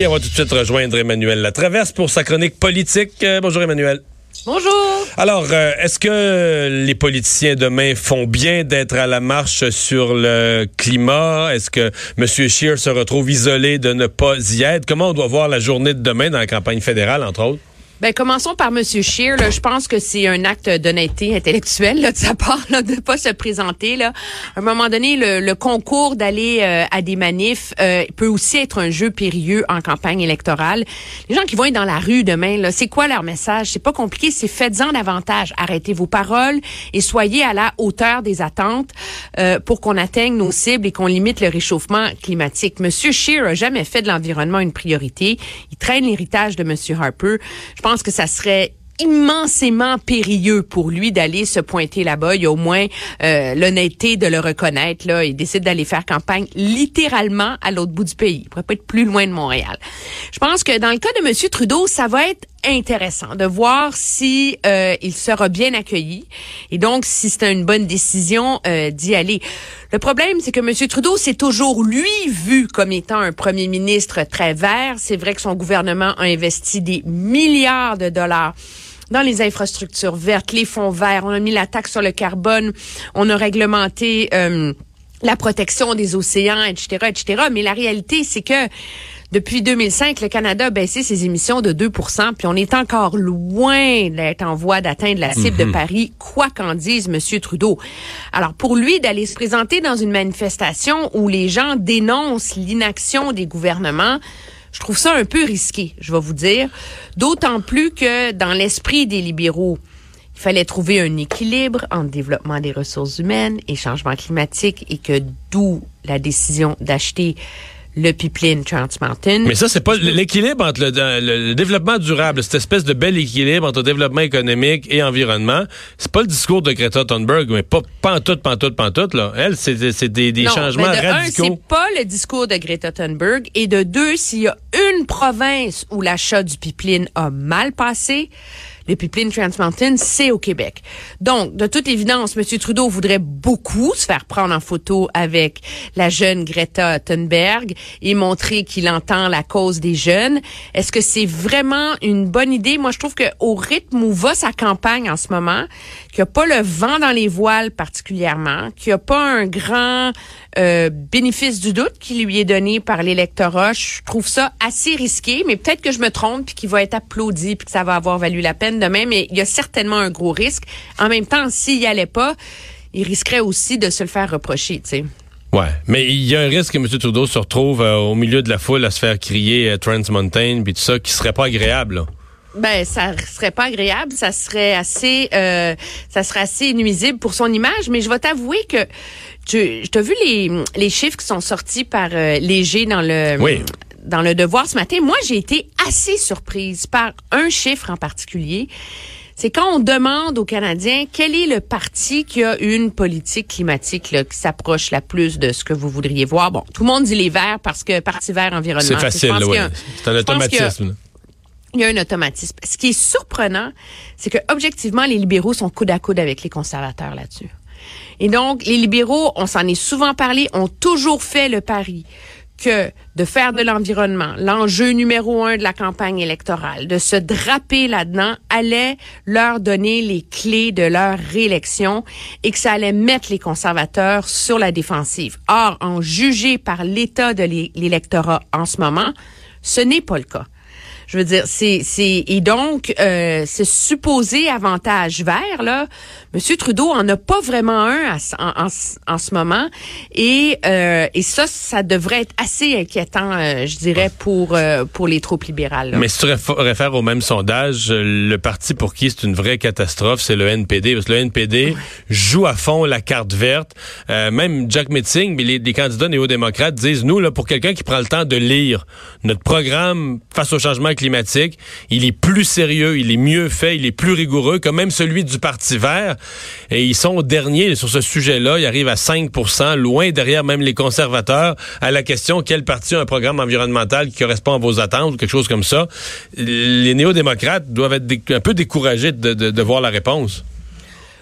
Et on va tout de suite rejoindre Emmanuel Latraverse pour sa chronique politique. Euh, bonjour Emmanuel. Bonjour. Alors, euh, est-ce que les politiciens demain font bien d'être à la marche sur le climat? Est-ce que M. Scheer se retrouve isolé de ne pas y être? Comment on doit voir la journée de demain dans la campagne fédérale, entre autres? Ben, commençons par M. Scheer. Là. Je pense que c'est un acte d'honnêteté intellectuelle là, de sa part là, de pas se présenter. Là. À un moment donné, le, le concours d'aller euh, à des manifs euh, peut aussi être un jeu périlleux en campagne électorale. Les gens qui vont être dans la rue demain, c'est quoi leur message? C'est pas compliqué, c'est faites-en davantage. Arrêtez vos paroles et soyez à la hauteur des attentes euh, pour qu'on atteigne nos cibles et qu'on limite le réchauffement climatique. M. Scheer a jamais fait de l'environnement une priorité. Il traîne l'héritage de M. Harper. Pense que ça serait immensément périlleux pour lui d'aller se pointer là-bas. Il a au moins euh, l'honnêteté de le reconnaître. Là, il décide d'aller faire campagne littéralement à l'autre bout du pays. Il pourrait pas être plus loin de Montréal. Je pense que dans le cas de M. Trudeau, ça va être intéressant de voir si euh, il sera bien accueilli et donc si c'est une bonne décision euh, d'y aller. Le problème, c'est que M. Trudeau s'est toujours lui vu comme étant un premier ministre très vert. C'est vrai que son gouvernement a investi des milliards de dollars dans les infrastructures vertes, les fonds verts. On a mis la taxe sur le carbone. On a réglementé euh, la protection des océans, etc., etc. Mais la réalité, c'est que depuis 2005, le Canada a baissé ses émissions de 2% puis on est encore loin d'être en voie d'atteindre la cible de Paris, quoi qu'en dise M. Trudeau. Alors, pour lui, d'aller se présenter dans une manifestation où les gens dénoncent l'inaction des gouvernements, je trouve ça un peu risqué, je vais vous dire. D'autant plus que dans l'esprit des libéraux, il fallait trouver un équilibre entre développement des ressources humaines et changement climatique et que d'où la décision d'acheter le pipeline Trans Mountain. Mais ça, c'est pas l'équilibre entre le, le, développement durable, cette espèce de bel équilibre entre développement économique et environnement. C'est pas le discours de Greta Thunberg, mais pas pantoute, pantoute, pantoute, là. Elle, c'est des, des non, changements mais de radicaux. Un, c'est pas le discours de Greta Thunberg. Et de deux, s'il y a une province où l'achat du pipeline a mal passé, le pipeline Trans Mountain, c'est au Québec. Donc, de toute évidence, M. Trudeau voudrait beaucoup se faire prendre en photo avec la jeune Greta Thunberg et montrer qu'il entend la cause des jeunes. Est-ce que c'est vraiment une bonne idée? Moi, je trouve que au rythme où va sa campagne en ce moment, qu'il n'y a pas le vent dans les voiles particulièrement, qu'il n'y a pas un grand euh, bénéfice du doute qui lui est donné par l'électorat. Je trouve ça assez risqué, mais peut-être que je me trompe puis qu'il va être applaudi puis que ça va avoir valu la peine demain, mais il y a certainement un gros risque. En même temps, s'il y allait pas, il risquerait aussi de se le faire reprocher, tu sais. Ouais, mais il y a un risque que M. Trudeau se retrouve euh, au milieu de la foule à se faire crier euh, Trans Mountain puis tout ça, qui serait pas agréable. Là. Ben, ça serait pas agréable, ça serait assez, euh, ça serait assez nuisible pour son image. Mais je vais t'avouer que tu, as vu les, les chiffres qui sont sortis par euh, Léger dans le, Oui. Dans le Devoir ce matin. Moi, j'ai été assez surprise par un chiffre en particulier. C'est quand on demande aux Canadiens quel est le parti qui a une politique climatique là, qui s'approche la plus de ce que vous voudriez voir. Bon, tout le monde dit les Verts parce que Parti Vert environnement. C'est facile, oui. C'est un automatisme. il y a un automatisme. Ce qui est surprenant, c'est que objectivement, les libéraux sont coude à coude avec les conservateurs là-dessus. Et donc, les libéraux, on s'en est souvent parlé, ont toujours fait le pari que de faire de l'environnement l'enjeu numéro un de la campagne électorale, de se draper là-dedans, allait leur donner les clés de leur réélection et que ça allait mettre les conservateurs sur la défensive. Or, en juger par l'état de l'é- l'électorat en ce moment, ce n'est pas le cas. Je veux dire, c'est c'est et donc euh, ce supposé avantage vert là, Monsieur Trudeau en a pas vraiment un à en, en, ce- en ce moment et euh, et ça ça devrait être assez inquiétant, euh, je dirais pour euh, pour les troupes libérales. là. Mais si tu réf- réfères au même sondage, le parti pour qui c'est une vraie catastrophe, c'est le NPD. Parce que le NPD joue à fond la carte verte. Euh, même Jack Metzing, mais les, les candidats néo-démocrates disent, nous, là, pour quelqu'un qui prend le temps de lire notre programme face au changement il est plus sérieux, il est mieux fait, il est plus rigoureux que même celui du Parti vert. Et ils sont derniers sur ce sujet-là. Ils arrivent à 5% loin derrière même les conservateurs à la question quel parti a un programme environnemental qui correspond à vos attentes ou quelque chose comme ça? Les néo-démocrates doivent être un peu découragés de voir la réponse.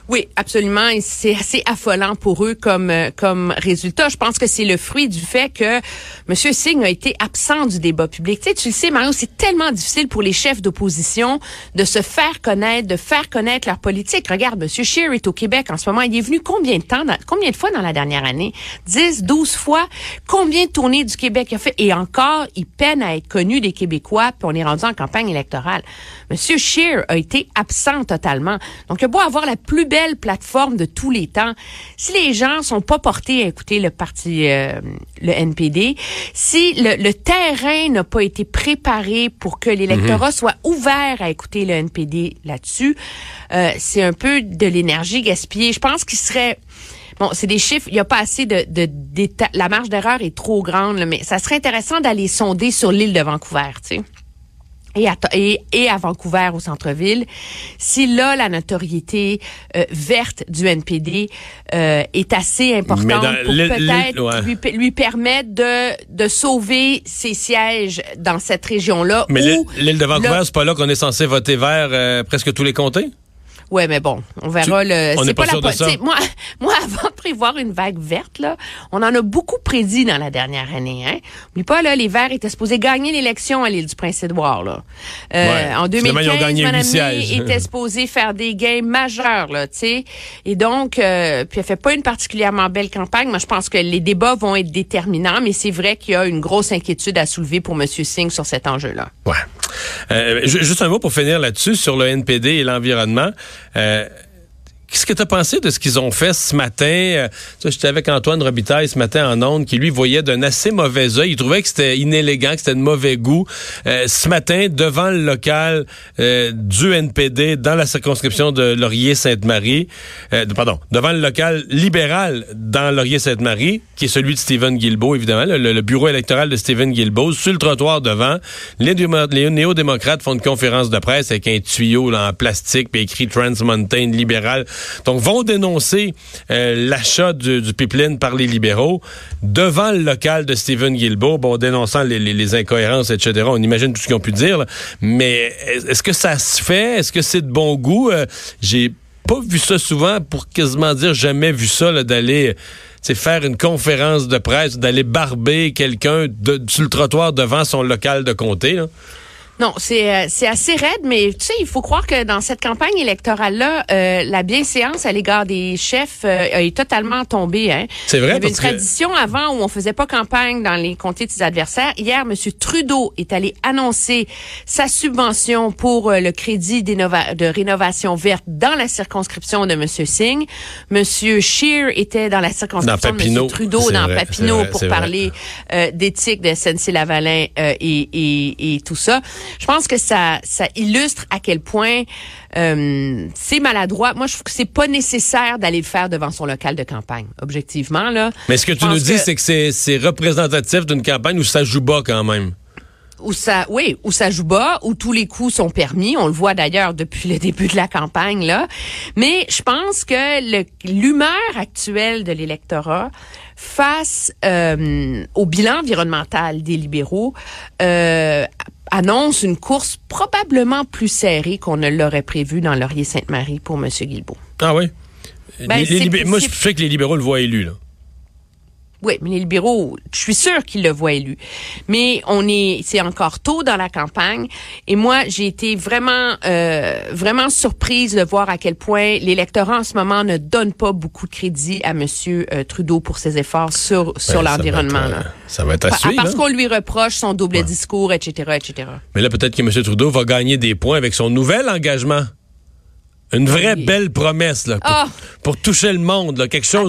Oui, absolument. C'est assez affolant pour eux comme euh, comme résultat. Je pense que c'est le fruit du fait que M. Singh a été absent du débat public. Tu sais, tu le sais, Mario, c'est tellement difficile pour les chefs d'opposition de se faire connaître, de faire connaître leur politique. Regarde, M. Scheer est au Québec en ce moment. Il est venu combien de temps, combien de fois dans la dernière année? 10, 12 fois? Combien de tournées du Québec il a fait? Et encore, il peine à être connu des Québécois, puis on est rendu en campagne électorale. M. Scheer a été absent totalement. Donc, il a beau avoir la plus belle plateforme de tous les temps. Si les gens sont pas portés à écouter le parti, euh, le NPD, si le, terrain n'a pas été préparé pour que l'électorat mhm. soit ouvert à écouter le NPD là-dessus, euh, c'est un peu de l'énergie gaspillée. Je pense qu'il serait Bon, c'est des chiffres, il n'y a pas assez de, de, la marge d'erreur est trop grande, mais ça serait intéressant d'aller sonder sur l'île de Vancouver, tu sais et à, et, et à Vancouver au centre-ville, si là la notoriété euh, verte du NPD euh, est assez importante pour peut-être lui, lui, permettre de, de sauver ses sièges dans cette région-là. Mais l'île de Vancouver, c'est pas là qu'on est censé voter vert euh, presque tous les comtés? Ouais, mais bon, on verra le. C'est pas, la Moi, moi, avant de prévoir une vague verte, là, on en a beaucoup prédit dans la dernière année. Hein. Mais pas là, les Verts étaient supposés gagner l'élection à l'île du Prince-Édouard. Là. Euh, en 2015, Mme était supposée faire des gains majeurs, là, tu sais. Et donc, euh, puis elle fait pas une particulièrement belle campagne. Moi, je pense que les débats vont être déterminants, mais c'est vrai qu'il y a une grosse inquiétude à soulever pour M. Singh sur cet enjeu-là. Ouais. Euh, juste un mot pour finir là-dessus sur le NPD et l'environnement. Euh, Qu'est-ce que tu as pensé de ce qu'ils ont fait ce matin? Euh, J'étais avec Antoine Robitaille ce matin en ondes, qui lui voyait d'un assez mauvais œil. Il trouvait que c'était inélégant, que c'était de mauvais goût. Euh, ce matin, devant le local euh, du NPD dans la circonscription de Laurier-Sainte-Marie, euh, pardon, devant le local libéral dans Laurier-Sainte-Marie, qui est celui de Stephen Guilbeault, évidemment, le, bureau électoral de Stephen Guilbeault, sur le trottoir devant, les, les néo-démocrates font une conférence de presse avec un tuyau là, en plastique, puis écrit Trans Mountain libéral donc vont dénoncer euh, l'achat du, pipeline par les libéraux devant le local de Stephen Guilbeault, bon, dénonçant les, incohérences, etc. On imagine tout ce qu'ils ont pu dire, mais est-ce que ça se fait? Est-ce que c'est de bon goût? Euh, j'ai pas vu ça souvent, pour quasiment dire jamais vu ça, d'aller faire une conférence de presse, d'aller barber quelqu'un sur le trottoir devant son local de comté. Non, c'est euh, c'est assez raide, mais tu sais, il faut croire que dans cette campagne électorale-là, euh, la bienséance à l'égard des chefs euh, est totalement tombée. Hein. C'est vrai. Il y avait une tradition avant où on faisait pas campagne dans les comtés de ses adversaires. Hier, M. Trudeau est allé annoncer sa subvention pour le crédit de rénovation verte dans la circonscription de M. Singh. M. Scheer était dans la circonscription de M. Trudeau dans Papineau pour parler d'éthique de SNC-Lavalin et, et, et tout ça. Je pense que ça, ça illustre à quel point euh, c'est maladroit. Moi, je trouve que c'est pas nécessaire d'aller le faire devant son local de campagne, objectivement là. Mais ce que tu nous dis, c'est que c'est représentatif d'une campagne où ça joue bas quand même où ça, oui, où ça joue bas, où tous les coups sont permis. On le voit d'ailleurs depuis le début de la campagne là. Mais je pense que l'humeur actuelle de l'électorat face euh, au bilan environnemental des libéraux euh, annonce une course probablement plus serrée qu'on ne l'aurait prévu dans Laurier-Sainte-Marie pour M. Guilbeault. Ah oui? Ben, moi, je sais que les libéraux le voient élu, là. Oui, mais les libéraux, je suis sûre qu'ils le voient élu. Mais on est, c'est encore tôt dans la campagne. Et moi, j'ai été vraiment, euh, vraiment surprise de voir à quel point l'électorat en ce moment ne donne pas beaucoup de crédit à Monsieur euh, Trudeau pour ses efforts sur sur ben, l'environnement. Euh, ça va être à suivre, Parce qu'on lui reproche son double discours, etc., etc. Mais là, peut-être que Monsieur Trudeau va gagner des points avec son nouvel engagement. Une vraie belle promesse là, pour, ah! pour toucher le monde, là, quelque chose